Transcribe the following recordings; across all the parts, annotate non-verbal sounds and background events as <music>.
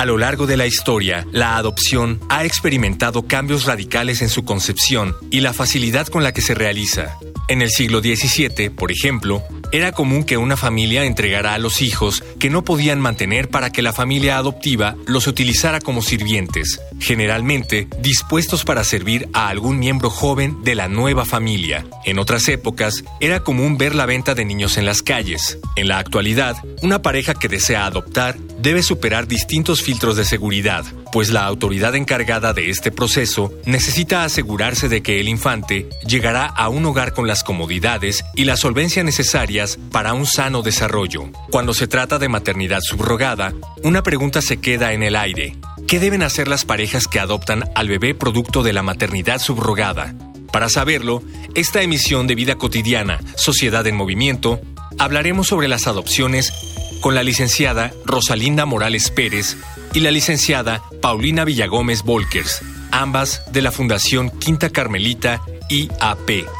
A lo largo de la historia, la adopción ha experimentado cambios radicales en su concepción y la facilidad con la que se realiza. En el siglo XVII, por ejemplo, era común que una familia entregara a los hijos que no podían mantener para que la familia adoptiva los utilizara como sirvientes, generalmente dispuestos para servir a algún miembro joven de la nueva familia. En otras épocas, era común ver la venta de niños en las calles. En la actualidad, una pareja que desea adoptar debe superar distintos filtros de seguridad, pues la autoridad encargada de este proceso necesita asegurarse de que el infante llegará a un hogar con las comodidades y la solvencia para un sano desarrollo. Cuando se trata de maternidad subrogada, una pregunta se queda en el aire. ¿Qué deben hacer las parejas que adoptan al bebé producto de la maternidad subrogada? Para saberlo, esta emisión de Vida Cotidiana, Sociedad en Movimiento, hablaremos sobre las adopciones con la licenciada Rosalinda Morales Pérez y la licenciada Paulina Villagómez Volkers, ambas de la Fundación Quinta Carmelita IAP.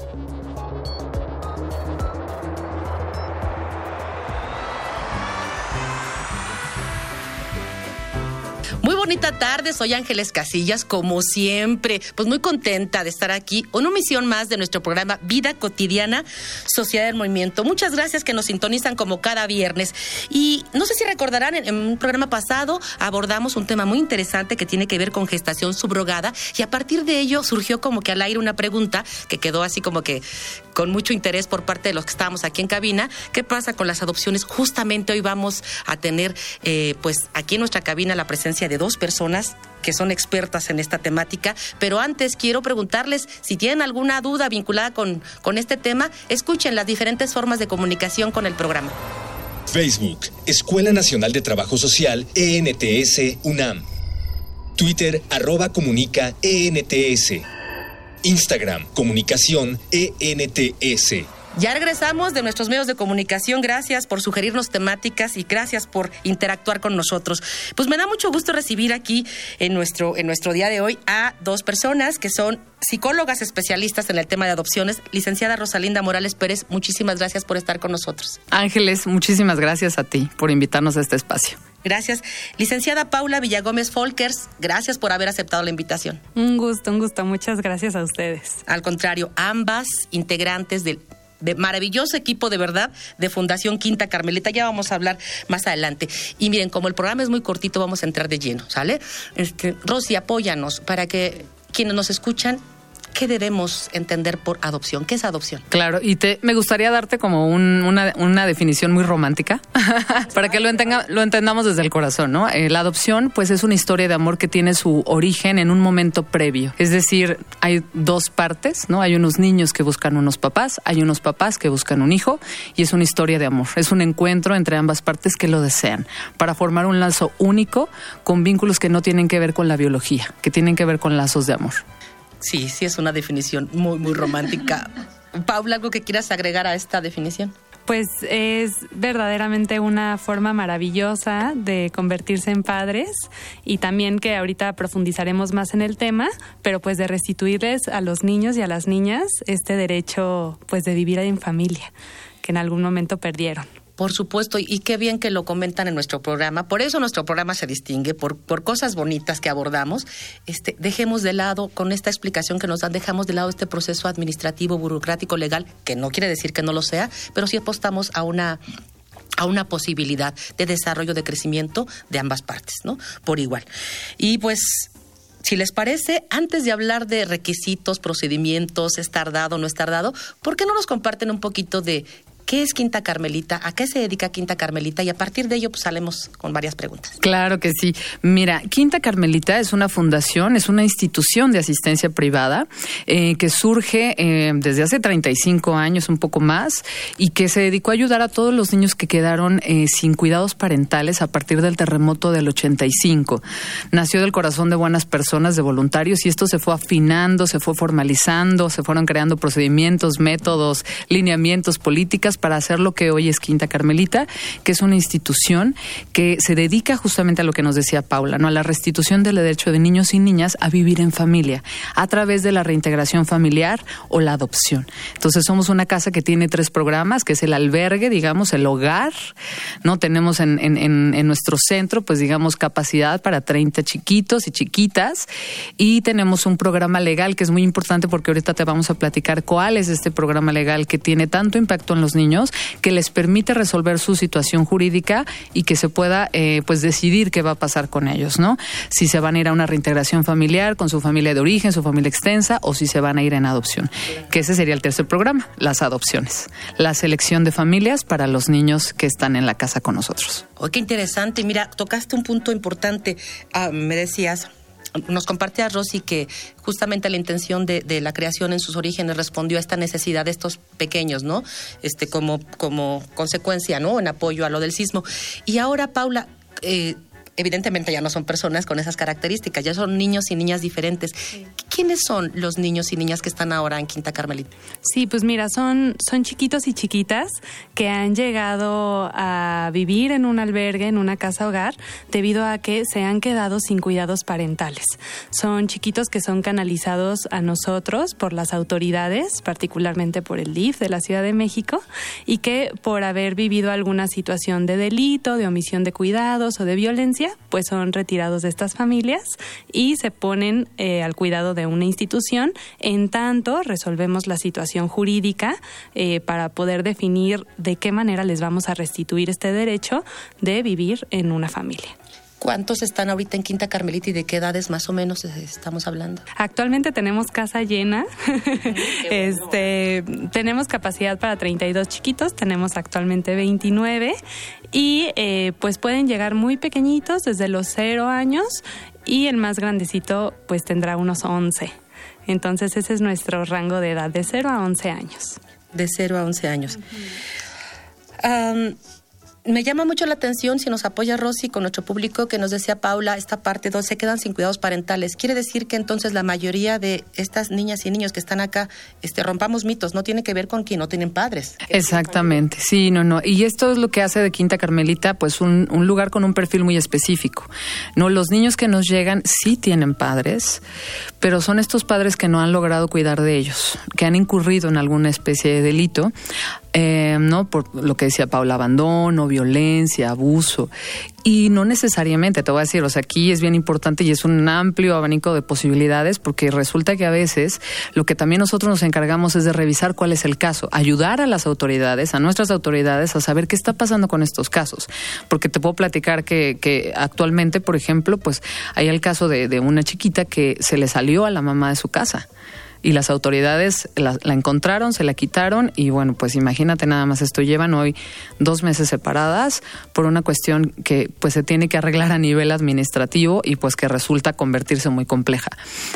Bonita tarde, soy Ángeles Casillas, como siempre, pues muy contenta de estar aquí, una misión más de nuestro programa Vida Cotidiana, Sociedad del Movimiento. Muchas gracias que nos sintonizan como cada viernes. Y no sé si recordarán, en, un programa pasado abordamos un tema muy interesante que tiene que ver con gestación subrogada y a partir de ello surgió como que al aire una pregunta que quedó así como que con mucho interés por parte de los que estábamos aquí en cabina. ¿Qué pasa con las adopciones? Justamente hoy vamos a tener, eh, pues aquí en nuestra cabina la presencia de dos personas que son expertas en esta temática, pero antes quiero preguntarles si tienen alguna duda vinculada con, con este tema, escuchen las diferentes formas de comunicación con el programa. Facebook, Escuela Nacional de Trabajo Social, ENTS, UNAM. Twitter, arroba comunica, ENTS. Instagram, comunicación, ENTS. Ya regresamos de nuestros medios de comunicación. Gracias por sugerirnos temáticas y gracias por interactuar con nosotros. Pues me da mucho gusto recibir aquí en nuestro, en nuestro día de hoy a dos personas que son psicólogas especialistas en el tema de adopciones. Licenciada Rosalinda Morales Pérez, muchísimas gracias por estar con nosotros. Ángeles, muchísimas gracias a ti por invitarnos a este espacio. Gracias. Licenciada Paula Villagómez Folkers, gracias por haber aceptado la invitación. Un gusto, un gusto. Muchas gracias a ustedes. Al contrario, ambas integrantes del de maravilloso equipo de verdad de Fundación Quinta Carmelita. Ya vamos a hablar más adelante. Y miren, como el programa es muy cortito, vamos a entrar de lleno, ¿sale? Este, Rosy, apóyanos para que quienes nos escuchan ¿qué debemos entender por adopción? ¿Qué es adopción? Claro, y te, me gustaría darte como una, una, definición muy romántica <laughs> para que lo, lo entendamos desde el corazón, ¿no? Eh, la adopción, pues, es una historia de amor que tiene su origen en un momento previo. Es decir, hay dos partes, ¿no? Hay unos niños que buscan unos papás, hay unos papás que buscan un hijo, y es una historia de amor. Es un encuentro entre ambas partes que lo desean para formar un lazo único con vínculos que no tienen que ver con la biología, que tienen que ver con lazos de amor. Sí, sí es una definición muy, muy romántica. <laughs> Paula, ¿algo que quieras agregar a esta definición? Pues es verdaderamente una forma maravillosa de convertirse en padres y también que ahorita profundizaremos más en el tema, pero pues de restituirles a los niños y a las niñas este derecho pues de vivir en familia que en algún momento perdieron. Por supuesto, y qué bien que lo comentan en nuestro programa. Por eso nuestro programa se distingue, por, por cosas bonitas que abordamos. Este, dejemos de lado, con esta explicación que nos dan, dejamos de lado este proceso administrativo, burocrático, legal, que no quiere decir que no lo sea, pero sí apostamos a una a una posibilidad de desarrollo, de crecimiento de ambas partes, ¿no? Por igual. Y pues si les parece, antes de hablar de requisitos, procedimientos, es tardado, no es tardado, ¿por qué no nos comparten un poquito de qué es Quinta Carmelita, a qué se dedica Quinta Carmelita y a partir de ello pues salemos con varias preguntas. Claro que sí. Mira, Quinta Carmelita es una fundación, es una institución de asistencia privada eh, que surge eh, desde hace 35 años, un poco más, y que se dedicó a ayudar a todos los niños que quedaron eh, sin cuidados parentales a partir del terremoto del 85. Nació del corazón de buenas personas, de voluntarios, y esto se fue afinando, se fue formalizando, se fueron creando procedimientos, métodos, lineamientos, políticas para hacer lo que hoy es Quinta Carmelita, que es una institución que se dedica justamente a lo que nos decía Paula, ¿no? A la restitución del derecho de niños y niñas a vivir en familia, a través de la reintegración familiar o la adopción. Entonces somos una casa que tiene tres programas, que es el albergue, digamos, el hogar, ¿no? Tenemos en, en, en nuestro centro, pues digamos, capacidad para 30 chiquitos y chiquitas, y tenemos un programa legal que es muy importante porque ahorita te vamos a platicar cuál es este programa legal que tiene tanto impacto en los niños que les permite resolver su situación jurídica y que se pueda eh, pues decidir qué va a pasar con ellos, ¿no? Si se van a ir a una reintegración familiar con su familia de origen, su familia extensa o si se van a ir en adopción. Que ese sería el tercer programa, las adopciones. La selección de familias para los niños que están en la casa con nosotros. Oh, qué interesante. Mira, tocaste un punto importante. Ah, me decías nos compartía Rosy que justamente la intención de, de, la creación en sus orígenes respondió a esta necesidad de estos pequeños, ¿no? Este, como, como consecuencia, ¿no? En apoyo a lo del sismo. Y ahora, Paula, eh, evidentemente ya no son personas con esas características, ya son niños y niñas diferentes. Sí. ¿Quiénes son los niños y niñas que están ahora en Quinta Carmelita? Sí, pues mira, son, son chiquitos y chiquitas que han llegado a vivir en un albergue, en una casa hogar, debido a que se han quedado sin cuidados parentales. Son chiquitos que son canalizados a nosotros por las autoridades, particularmente por el DIF de la Ciudad de México, y que por haber vivido alguna situación de delito, de omisión de cuidados o de violencia, pues son retirados de estas familias y se ponen eh, al cuidado de una institución. En tanto, resolvemos la situación jurídica eh, para poder definir de qué manera les vamos a restituir este derecho de vivir en una familia. ¿Cuántos están ahorita en Quinta Carmelita y de qué edades más o menos estamos hablando? Actualmente tenemos casa llena. <laughs> este, tenemos capacidad para 32 chiquitos, tenemos actualmente 29 y eh, pues pueden llegar muy pequeñitos, desde los 0 años y el más grandecito pues tendrá unos 11. Entonces ese es nuestro rango de edad, de 0 a 11 años. De 0 a 11 años. Uh -huh. um, me llama mucho la atención si nos apoya Rosy con nuestro público que nos decía Paula, esta parte donde se quedan sin cuidados parentales. Quiere decir que entonces la mayoría de estas niñas y niños que están acá, este, rompamos mitos, no tiene que ver con quien no tienen padres. Exactamente, sí, no, no. Y esto es lo que hace de Quinta Carmelita, pues un, un lugar con un perfil muy específico. No, los niños que nos llegan sí tienen padres, pero son estos padres que no han logrado cuidar de ellos, que han incurrido en alguna especie de delito. Eh, no por lo que decía Paula, abandono, violencia, abuso. Y no necesariamente, te voy a decir, o sea, aquí es bien importante y es un amplio abanico de posibilidades porque resulta que a veces lo que también nosotros nos encargamos es de revisar cuál es el caso, ayudar a las autoridades, a nuestras autoridades a saber qué está pasando con estos casos. Porque te puedo platicar que, que actualmente, por ejemplo, pues hay el caso de, de una chiquita que se le salió a la mamá de su casa y las autoridades la, encontraron, se la quitaron y bueno, pues imagínate nada más esto, llevan hoy dos meses separadas por una cuestión que pues se tiene que arreglar a nivel administrativo y pues que resulta convertirse muy compleja.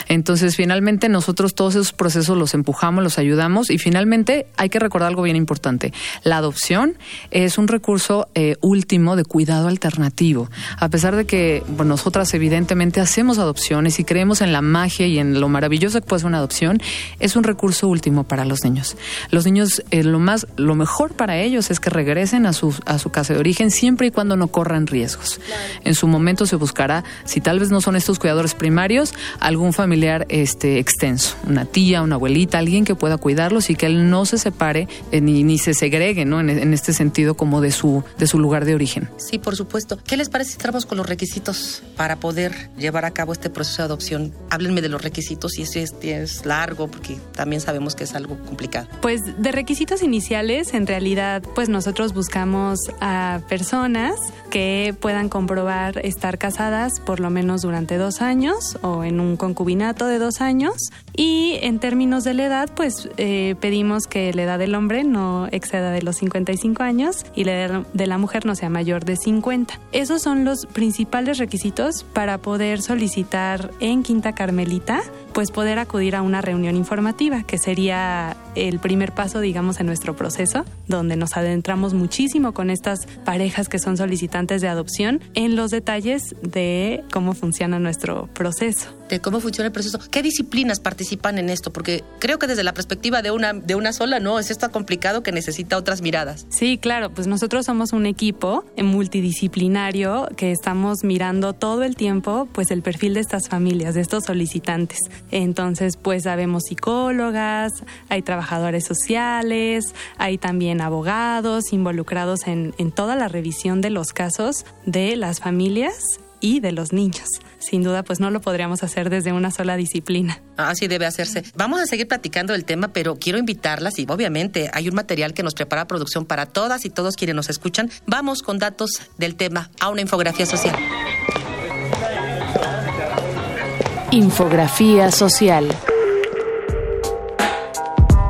Entonces finalmente nosotros todos esos procesos los empujamos, los ayudamos y finalmente hay que recordar algo bien importante, la adopción es un recurso eh, último de cuidado alternativo, a pesar de que nosotras evidentemente hacemos adopciones y creemos en la magia y en lo maravilloso que puede ser una adopción, es un recurso último para los niños. Los niños, eh, lo más, lo mejor para ellos es que regresen a su, a su casa de origen siempre y cuando no corran riesgos. En su momento se buscará, si tal vez no son estos cuidadores primarios, algún familiar este, extenso, una tía, una abuelita, alguien que pueda cuidarlos y que él no se separe eh, ni, ni se segregue, ¿no? En, en, este sentido como de su, de su lugar de origen. Sí, por supuesto. ¿Qué les parece si entramos con los requisitos para poder llevar a cabo este proceso de adopción? Háblenme de los requisitos y si es, es la largo porque también sabemos que es algo complicado. Pues de requisitos iniciales, en realidad, pues nosotros buscamos a personas que puedan comprobar estar casadas por lo menos durante dos años o en un concubinato de dos años Y en términos de la edad, pues eh, pedimos que la edad del hombre no exceda de los 55 años y la edad de la mujer no sea mayor de 50. Esos son los principales requisitos para poder solicitar en Quinta Carmelita, pues poder acudir a una reunión informativa, que sería el primer paso, digamos, en nuestro proceso, donde nos adentramos muchísimo con estas parejas que son solicitantes de adopción en los detalles de cómo funciona nuestro proceso cómo funciona el proceso. ¿Qué disciplinas participan en esto? Porque creo que desde la perspectiva de una, de una sola, no, es esto complicado que necesita otras miradas. Sí, claro, pues nosotros somos un equipo multidisciplinario que estamos mirando todo el tiempo pues el perfil de estas familias, de estos solicitantes. Entonces, pues sabemos psicólogas, hay trabajadores sociales, hay también abogados involucrados en, en toda la revisión de los casos de las familias y de los niños. Sin duda, pues no lo podríamos hacer desde una sola disciplina. Así debe hacerse. Vamos a seguir platicando del tema, pero quiero invitarlas y obviamente hay un material que nos prepara producción para todas y todos quienes nos escuchan. Vamos con datos del tema a una infografía social. Infografía social.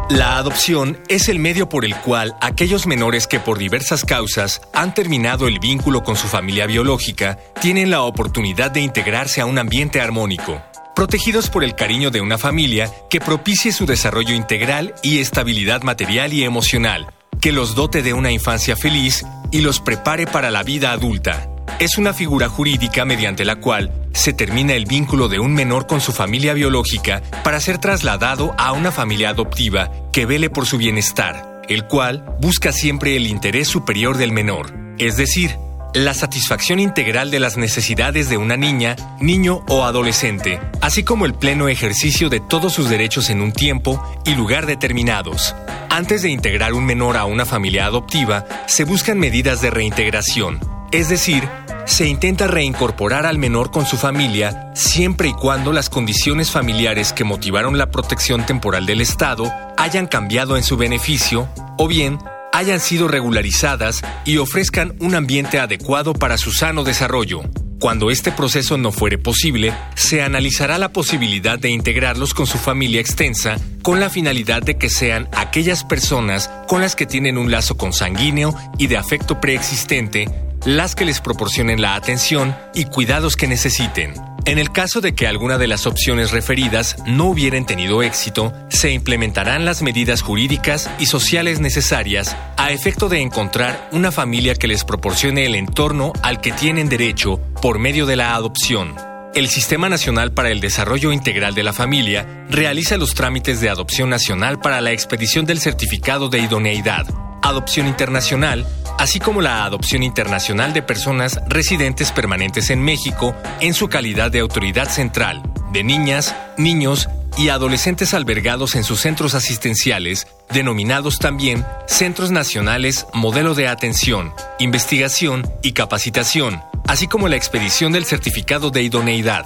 La adopción es el medio por el cual aquellos menores que por diversas causas han terminado el vínculo con su familia biológica tienen la oportunidad de integrarse a un ambiente armónico, protegidos por el cariño de una familia que propicie su desarrollo integral y estabilidad material y emocional, que los dote de una infancia feliz y los prepare para la vida adulta es una figura jurídica mediante la cual se termina el vínculo de un menor con su familia biológica para ser trasladado a una familia adoptiva que vele por su bienestar, el cual busca siempre el interés superior del menor, es decir, la satisfacción integral de las necesidades de una niña, niño o adolescente, así como el pleno ejercicio de todos sus derechos en un tiempo y lugar determinados. Antes de integrar un menor a una familia adoptiva, se buscan medidas de reintegración, es decir, se intenta reincorporar al menor con su familia siempre y cuando las condiciones familiares que motivaron la protección temporal del Estado hayan cambiado en su beneficio o bien hayan sido regularizadas y ofrezcan un ambiente adecuado para su sano desarrollo. Cuando este proceso no fuere posible, se analizará la posibilidad de integrarlos con su familia extensa con la finalidad de que sean aquellas personas con las que tienen un lazo consanguíneo y de afecto preexistente las que les proporcionen la atención y cuidados que necesiten. En el caso de que alguna de las opciones referidas no hubieran tenido éxito, se implementarán las medidas jurídicas y sociales necesarias a efecto de encontrar una familia que les proporcione el entorno al que tienen derecho por medio de la adopción. El Sistema Nacional para el Desarrollo Integral de la Familia realiza los trámites de adopción nacional para la expedición del certificado de idoneidad, adopción internacional, así como la adopción internacional de personas residentes permanentes en México en su calidad de autoridad central, de niñas, niños y adolescentes albergados en sus centros asistenciales, denominados también Centros Nacionales Modelo de Atención, Investigación y Capacitación, así como la expedición del certificado de idoneidad.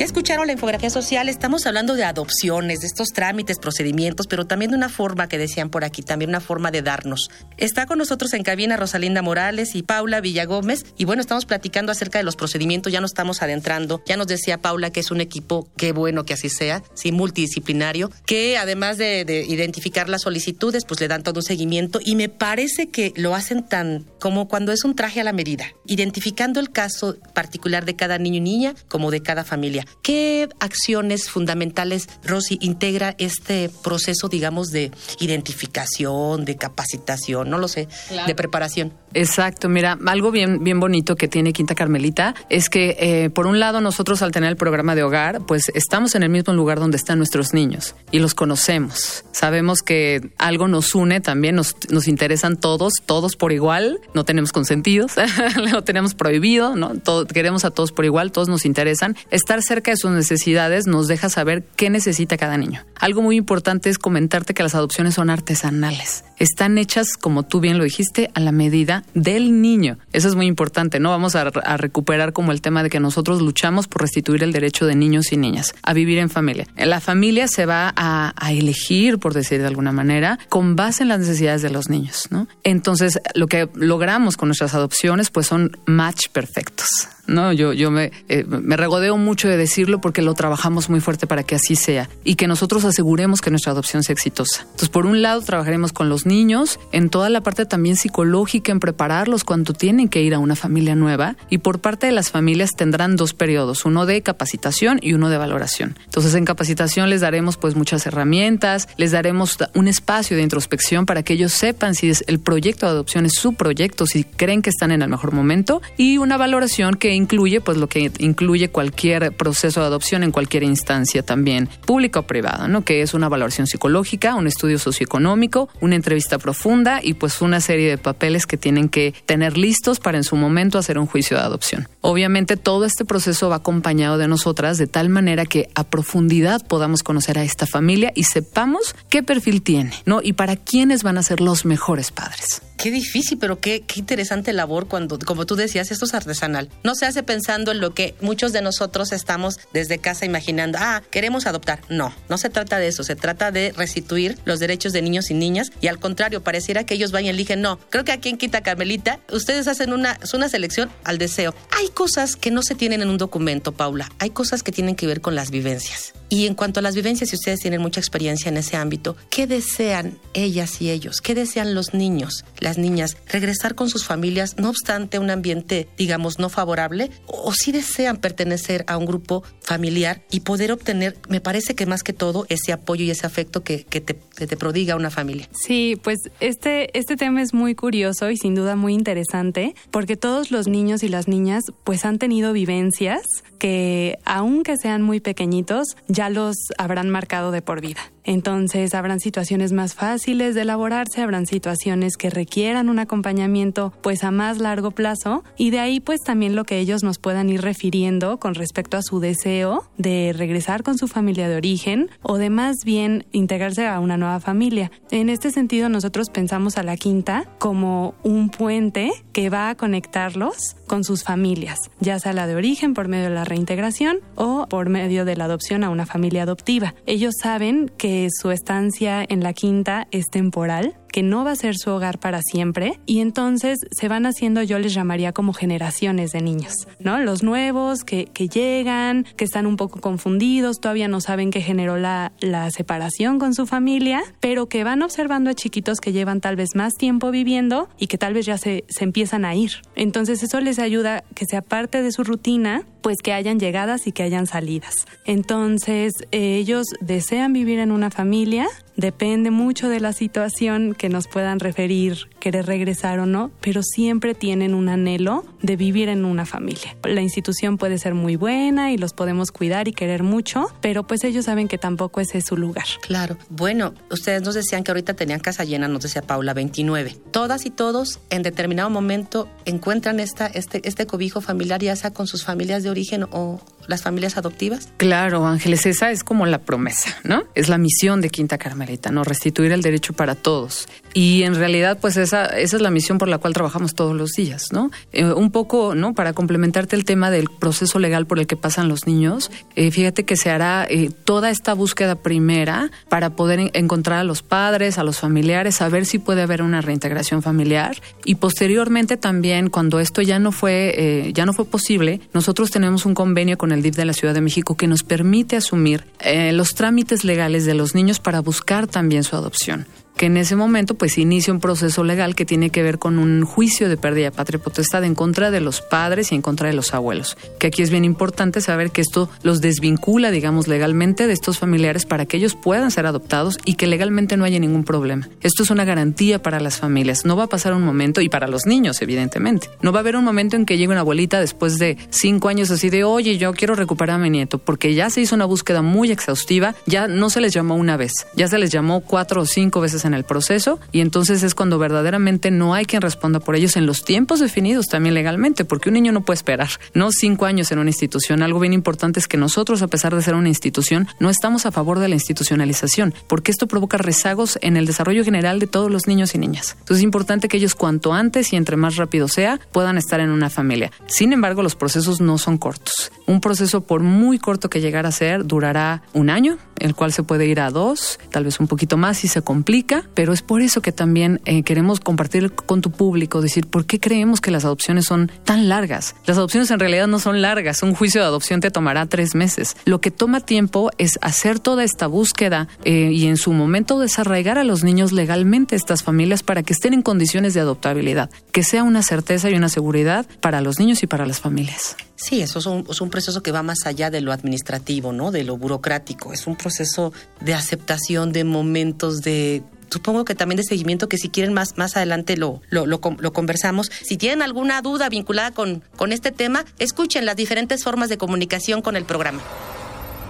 Ya escucharon la infografía social, estamos hablando de adopciones, de estos trámites, procedimientos, pero también de una forma que decían por aquí, también una forma de darnos. Está con nosotros en cabina Rosalinda Morales y Paula Villagómez, y bueno, estamos platicando acerca de los procedimientos, ya nos estamos adentrando, ya nos decía Paula que es un equipo, qué bueno que así sea, sí, multidisciplinario, que además de, de identificar las solicitudes, pues le dan todo un seguimiento, y me parece que lo hacen tan como cuando es un traje a la medida, identificando el caso particular de cada niño y niña como de cada familia. ¿Qué acciones fundamentales, Rosy, integra este proceso, digamos, de identificación, de capacitación, no lo sé, de preparación? Exacto, mira, algo bien, bien bonito que tiene Quinta Carmelita es que, eh, por un lado, nosotros al tener el programa de hogar, pues estamos en el mismo lugar donde están nuestros niños y los conocemos. Sabemos que algo nos une también, nos, nos interesan todos, todos por igual, no tenemos consentidos, <laughs> lo tenemos prohibido, ¿no? queremos a todos por igual, todos nos interesan. Estar cerca de sus necesidades nos deja saber qué necesita cada niño. Algo muy importante es comentarte que las adopciones son artesanales. Están hechas, como tú bien lo dijiste, a la medida del niño. Eso es muy importante, ¿no? Vamos a, recuperar como el tema de que nosotros luchamos por restituir el derecho de niños y niñas a vivir en familia. La familia se va a, a elegir, por decir de alguna manera, con base en las necesidades de los niños, ¿no? Entonces, lo que logramos con nuestras adopciones, pues son match perfectos. ¿No? Yo, yo me, eh, me regodeo mucho de decirlo porque lo trabajamos muy fuerte para que así sea y que nosotros aseguremos que nuestra adopción sea exitosa. Entonces, por un lado, trabajaremos con los niños en toda la parte también psicológica, en prepararlos cuando tienen que ir a una familia nueva y por parte de las familias tendrán dos periodos, uno de capacitación y uno de valoración. Entonces, en capacitación les daremos pues muchas herramientas, les daremos un espacio de introspección para que ellos sepan si el proyecto de adopción es su proyecto, si creen que están en el mejor momento y una valoración que incluye pues lo que incluye cualquier proceso de adopción en cualquier instancia también, pública o privada, ¿no? Que es una valoración psicológica, un estudio socioeconómico, una entrevista profunda y pues una serie de papeles que tienen que tener listos para en su momento hacer un juicio de adopción. Obviamente todo este proceso va acompañado de nosotras de tal manera que a profundidad podamos conocer a esta familia y sepamos qué perfil tiene, ¿no? Y para quiénes van a ser los mejores padres. Qué difícil, pero qué, qué interesante labor cuando, como tú decías, esto es artesanal. No se hace pensando en lo que muchos de nosotros estamos desde casa imaginando, ah, queremos adoptar. No, no se trata de eso, se trata de restituir los derechos de niños y niñas y al contrario, pareciera que ellos van y eligen, no, creo que aquí en Quita Carmelita ustedes hacen una, una selección al deseo. Hay cosas que no se tienen en un documento, Paula, hay cosas que tienen que ver con las vivencias. Y en cuanto a las vivencias, si ustedes tienen mucha experiencia en ese ámbito, ¿qué desean ellas y ellos? ¿Qué desean los niños, las niñas? ¿Regresar con sus familias, no obstante un ambiente, digamos, no favorable? ¿O si desean pertenecer a un grupo familiar y poder obtener, me parece que más que todo, ese apoyo y ese afecto que, que, te, que te prodiga una familia? Sí, pues este, este tema es muy curioso y sin duda muy interesante, porque todos los niños y las niñas pues han tenido vivencias que, aunque sean muy pequeñitos, ya los habrán marcado de por vida. Entonces habrán situaciones más fáciles de elaborarse, habrán situaciones que requieran un acompañamiento pues a más largo plazo y de ahí pues también lo que ellos nos puedan ir refiriendo con respecto a su deseo de regresar con su familia de origen o de más bien integrarse a una nueva familia. En este sentido nosotros pensamos a la quinta como un puente que va a conectarlos con sus familias, ya sea la de origen por medio de la reintegración o por medio de la adopción a una familia adoptiva. Ellos saben que su estancia en la quinta es temporal, que no va a ser su hogar para siempre y entonces se van haciendo, yo les llamaría como generaciones de niños, ¿no? Los nuevos que, que llegan, que están un poco confundidos, todavía no saben qué generó la, la separación con su familia, pero que van observando a chiquitos que llevan tal vez más tiempo viviendo y que tal vez ya se, se empiezan a ir. Entonces eso les ayuda que sea parte de su rutina, pues que hayan llegadas y que hayan salidas. Entonces eh, ellos desean vivir en una familia, depende mucho de la situación que nos puedan referir, querer regresar o no, pero siempre tienen un anhelo de vivir en una familia. La institución puede ser muy buena y los podemos cuidar y querer mucho, pero pues ellos saben que tampoco ese es su lugar. Claro. Bueno, ustedes nos decían que ahorita tenían casa llena, nos decía Paula, 29. Todas y todos en determinado momento encuentran esta, este, este cobijo familiar, ya sea con sus familias de origen o las familias adoptivas. Claro, Ángeles, esa es como la promesa, ¿no? Es la misión de Quinta Carmelita, ¿no? Restituir el derecho para todos. Y en realidad, pues esa, esa es la misión por la cual trabajamos todos los días, ¿no? Eh, un poco, ¿no? Para complementarte el tema del proceso legal por el que pasan los niños, eh, fíjate que se hará eh, toda esta búsqueda primera para poder en encontrar a los padres, a los familiares, saber si puede haber una reintegración familiar y posteriormente también cuando esto ya no fue ya no fue posible, nosotros tenemos un convenio con el DIF de la Ciudad de México que nos permite asumir los trámites legales de los niños para buscar también su adopción que en ese momento pues inicia un proceso legal que tiene que ver con un juicio de pérdida de patria potestad en contra de los padres y en contra de los abuelos. Que aquí es bien importante saber que esto los desvincula, digamos, legalmente de estos familiares para que ellos puedan ser adoptados y que legalmente no haya ningún problema. Esto es una garantía para las familias. No va a pasar un momento, y para los niños, evidentemente, no va a haber un momento en que llegue una abuelita después de cinco años así de, oye, yo quiero recuperar a mi nieto, porque ya se hizo una búsqueda muy exhaustiva, ya no se les llamó una vez, ya se les llamó cuatro o cinco veces en el proceso y entonces es cuando verdaderamente no hay quien responda por ellos en los tiempos definidos también legalmente, porque un niño no puede esperar, no cinco años en una institución. Algo bien importante es que nosotros, a pesar de ser una institución, no estamos a favor de la institucionalización, porque esto provoca rezagos en el desarrollo general de todos los niños y niñas. Entonces es importante que ellos cuanto antes y entre más rápido sea, puedan estar en una familia. Sin embargo, los procesos no son cortos. Un proceso, por muy corto que llegara a ser, durará un año, el cual se puede ir a dos, tal vez un poquito más si se complica pero es por eso que también eh, queremos compartir con tu público, decir, ¿por qué creemos que las adopciones son tan largas? Las adopciones en realidad no son largas, un juicio de adopción te tomará tres meses. Lo que toma tiempo es hacer toda esta búsqueda eh, y en su momento desarraigar a los niños legalmente estas familias para que estén en condiciones de adoptabilidad, que sea una certeza y una seguridad para los niños y para las familias. Sí, eso es un, es un, proceso que va más allá de lo administrativo, ¿no? De lo burocrático. Es un proceso de aceptación de momentos de supongo que también de seguimiento que si quieren más, más adelante lo, lo, conversamos. Si tienen alguna duda vinculada con, con este tema, escuchen las diferentes formas de comunicación con el programa.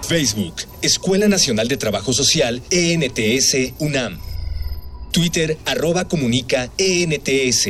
Facebook, Escuela Nacional de Trabajo Social, ENTS, UNAM. Twitter, arroba comunica, ENTS.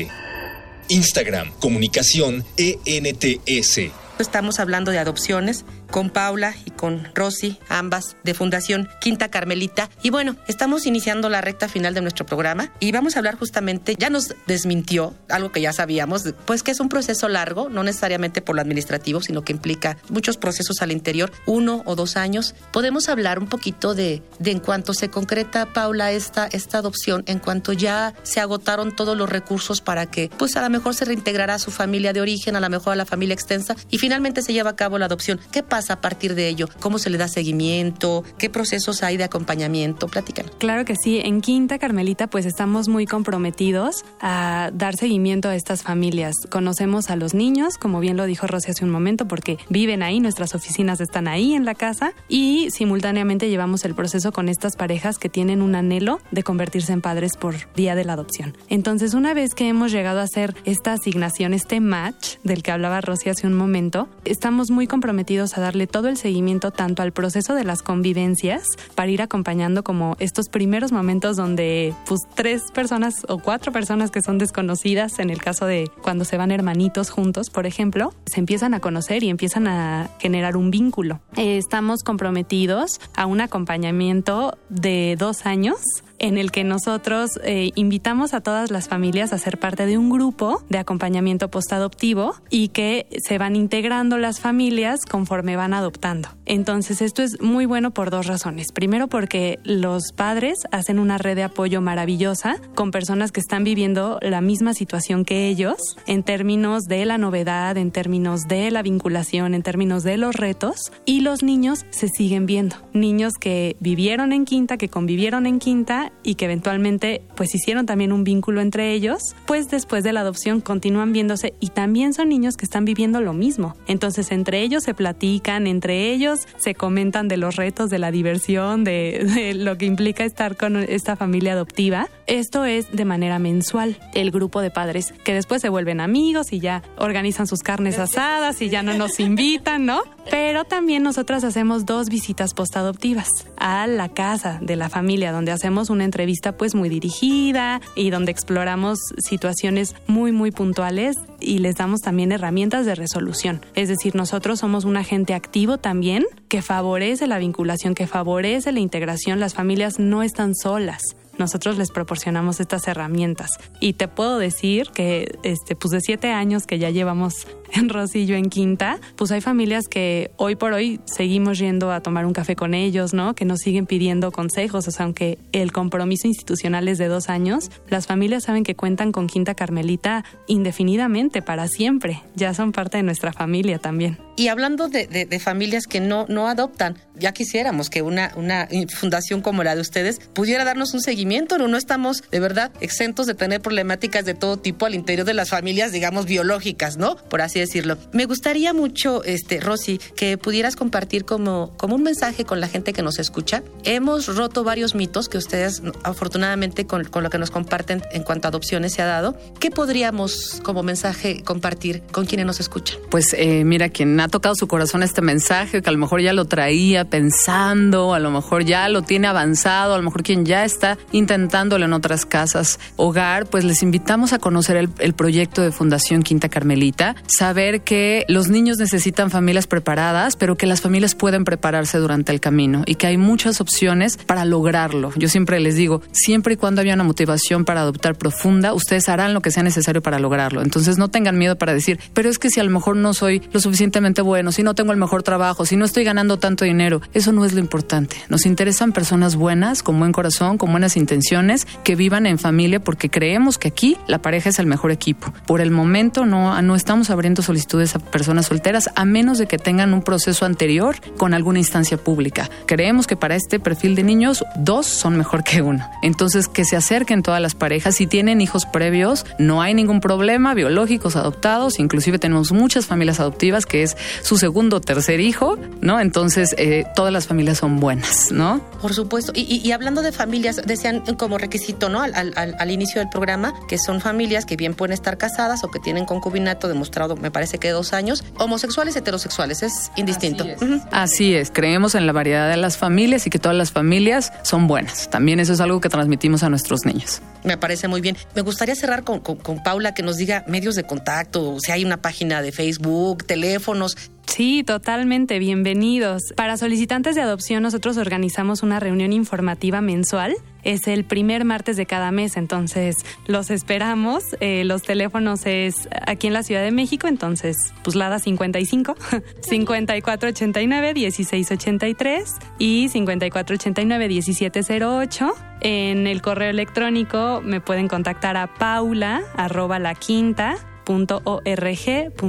Instagram, comunicación, ENTS. Estamos hablando de adopciones con Paula y con Rosy, ambas de Fundación Quinta Carmelita. Y bueno, estamos iniciando la recta final de nuestro programa y vamos a hablar justamente, ya nos desmintió algo que ya sabíamos, pues que es un proceso largo, no necesariamente por lo administrativo, sino que implica muchos procesos al interior, uno o dos años. Podemos hablar un poquito de, de en cuanto se concreta, Paula, esta, esta adopción, en cuanto ya se agotaron todos los recursos para que, pues a lo mejor se reintegrará a su familia de origen, a lo mejor a la familia extensa y finalmente se lleva a cabo la adopción. ¿Qué pasa? A partir de ello? ¿Cómo se le da seguimiento? ¿Qué procesos hay de acompañamiento? Platícanos. Claro que sí. En Quinta Carmelita, pues estamos muy comprometidos a dar seguimiento a estas familias. Conocemos a los niños, como bien lo dijo Rosy hace un momento, porque viven ahí, nuestras oficinas están ahí en la casa y simultáneamente llevamos el proceso con estas parejas que tienen un anhelo de convertirse en padres por día de la adopción. Entonces, una vez que hemos llegado a hacer esta asignación, este match del que hablaba Rosy hace un momento, estamos muy comprometidos a dar darle todo el seguimiento tanto al proceso de las convivencias para ir acompañando como estos primeros momentos donde pues tres personas o cuatro personas que son desconocidas en el caso de cuando se van hermanitos juntos, por ejemplo, se empiezan a conocer y empiezan a generar un vínculo. Eh, estamos comprometidos a un acompañamiento de dos años en el que nosotros eh, invitamos a todas las familias a ser parte de un grupo de acompañamiento postadoptivo y que se van integrando las familias conforme van adoptando. Entonces esto es muy bueno por dos razones. Primero porque los padres hacen una red de apoyo maravillosa con personas que están viviendo la misma situación que ellos en términos de la novedad, en términos de la vinculación, en términos de los retos y los niños se siguen viendo. Niños que vivieron en quinta, que convivieron en quinta y que eventualmente pues hicieron también un vínculo entre ellos, pues después de la adopción continúan viéndose y también son niños que están viviendo lo mismo. Entonces entre ellos se platican, entre ellos se comentan de los retos, de la diversión, de, de lo que implica estar con esta familia adoptiva. Esto es de manera mensual, el grupo de padres que después se vuelven amigos y ya organizan sus carnes asadas y ya no nos invitan, ¿no? Pero también nosotras hacemos dos visitas postadoptivas a la casa de la familia donde hacemos una entrevista pues muy dirigida y donde exploramos situaciones muy muy puntuales y les damos también herramientas de resolución. Es decir, nosotros somos un agente activo también que favorece la vinculación, que favorece la integración. Las familias no están solas nosotros les proporcionamos estas herramientas. Y te puedo decir que, este, pues de siete años que ya llevamos en Rosillo, en Quinta, pues hay familias que hoy por hoy seguimos yendo a tomar un café con ellos, ¿no? Que nos siguen pidiendo consejos, o sea, aunque el compromiso institucional es de dos años, las familias saben que cuentan con Quinta Carmelita indefinidamente, para siempre. Ya son parte de nuestra familia también. Y hablando de, familias que no, no adoptan, ya quisiéramos que una, una fundación como la de ustedes pudiera darnos un seguimiento, ¿no? No estamos de verdad exentos de tener problemáticas de todo tipo al interior de las familias, digamos, biológicas, ¿no? Por así decirlo. Me gustaría mucho, este, Rosy, que pudieras compartir como, como un mensaje con la gente que nos escucha. Hemos roto varios mitos que ustedes, afortunadamente, con, con lo que nos comparten en cuanto a adopciones se ha dado. ¿Qué podríamos como mensaje compartir con quienes nos escuchan? Pues eh, mira, quien ha tocado su corazón este mensaje, que a lo mejor ya lo traía pensando, a lo mejor ya lo tiene avanzado, a lo mejor quien ya está intentándolo en otras casas hogar, pues les invitamos a conocer el, proyecto de Fundación Quinta Carmelita. Saber que los niños necesitan familias preparadas, pero que las familias pueden prepararse durante el camino y que hay muchas opciones para lograrlo. Yo siempre les digo, siempre y cuando haya una motivación para adoptar profunda, ustedes harán lo que sea necesario para lograrlo. Entonces no tengan miedo para decir, pero es que si a lo mejor no soy lo suficientemente bueno, si no tengo el mejor trabajo, si no estoy ganando tanto dinero, eso no es lo importante. Nos interesan personas buenas, con buen corazón, con buenas intenciones, que vivan en familia porque creemos que aquí la pareja es el mejor equipo. Por el momento no, no estamos abriendo solicitudes a personas solteras a menos de que tengan un proceso anterior con alguna instancia pública. Creemos que para este perfil de niños, dos son mejor que uno. Entonces, que se acerquen todas las parejas. Si tienen hijos previos, no hay ningún problema, biológicos, adoptados, inclusive tenemos muchas familias adoptivas que es su segundo o tercer hijo, ¿no? Entonces, eh, todas las familias son buenas, ¿no? Por supuesto. Y, y, hablando de familias, decían como requisito, ¿no? Al, al, al, inicio del programa, que son familias que bien pueden estar casadas o que tienen concubinato demostrado, me parece que dos años, homosexuales, heterosexuales, es indistinto. Así es. Así es. creemos en la variedad de las familias y que todas las familias son buenas. También eso es algo que transmitimos a nuestros niños. Me parece muy bien. Me gustaría cerrar con, con, con Paula que nos diga medios de contacto, si hay una página de Facebook, teléfonos, Sí, totalmente. Bienvenidos. Para solicitantes de adopción nosotros organizamos una reunión informativa mensual. Es el primer martes de cada mes, entonces los esperamos. Eh, los teléfonos es aquí en la Ciudad de México, entonces pues Lada 55, 5489 1683 y 5489 1708. <laughs> En el correo electrónico me pueden contactar a paula arroba la quinta .org.mx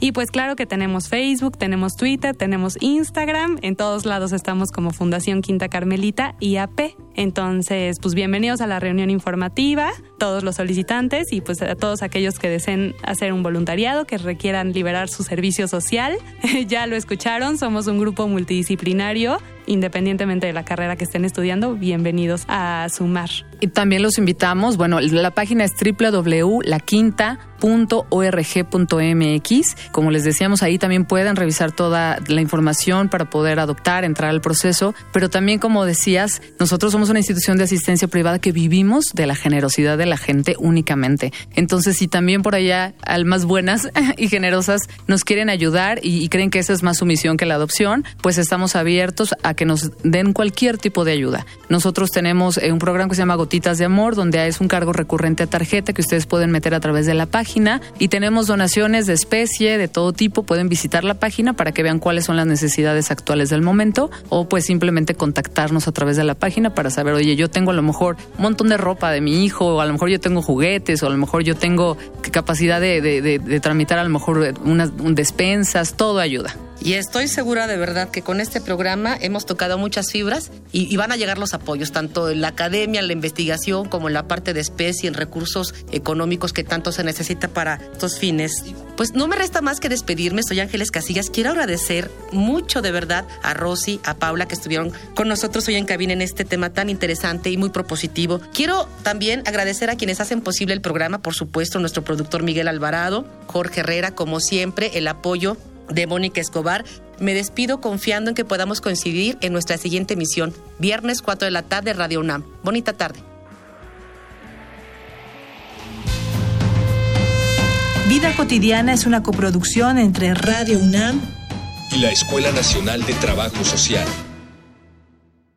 y pues claro que tenemos Facebook, tenemos Twitter, tenemos Instagram, en todos lados estamos como Fundación Quinta Carmelita IAP. Entonces, pues bienvenidos a la reunión informativa, todos los solicitantes y pues a todos aquellos que deseen hacer un voluntariado, que requieran liberar su servicio social. <laughs> ya lo escucharon, somos un grupo multidisciplinario independientemente de la carrera que estén estudiando, bienvenidos a sumar. Y también los invitamos, bueno, la página es www.laquinta.org.mx. Como les decíamos, ahí también pueden revisar toda la información para poder adoptar, entrar al proceso, pero también como decías, nosotros somos una institución de asistencia privada que vivimos de la generosidad de la gente únicamente. Entonces, si también por allá almas buenas y generosas nos quieren ayudar y, y creen que esa es más su misión que la adopción, pues estamos abiertos a que nos den cualquier tipo de ayuda. Nosotros tenemos eh, un programa que se llama Gotitas de Amor, donde es un cargo recurrente a tarjeta que ustedes pueden meter a través de la y tenemos donaciones de especie, de todo tipo. Pueden visitar la página para que vean cuáles son las necesidades actuales del momento o pues simplemente contactarnos a través de la página para saber, oye, yo tengo a lo mejor un montón de ropa de mi hijo, o a lo mejor yo tengo juguetes, o a lo mejor yo tengo capacidad de, de, de, de tramitar a lo mejor unas despensas, todo ayuda. Y estoy segura de verdad que con este programa hemos tocado muchas fibras y, van a llegar los apoyos, tanto en la academia, en la investigación, como en la parte de especie, en recursos económicos que tanto se necesita para estos fines. Pues no me resta más que despedirme, soy Ángeles Casillas. Quiero agradecer mucho de verdad a Rosy, a Paula, que estuvieron con nosotros hoy en cabina en este tema tan interesante y muy propositivo. Quiero también agradecer a quienes hacen posible el programa, por supuesto, nuestro productor Miguel Alvarado, Jorge Herrera, como siempre, el apoyo de Mónica Escobar. Me despido confiando en que podamos coincidir en nuestra siguiente emisión, viernes 4 de la tarde, Radio UNAM. Bonita tarde. Vida cotidiana es una coproducción entre Radio UNAM y la Escuela Nacional de Trabajo Social.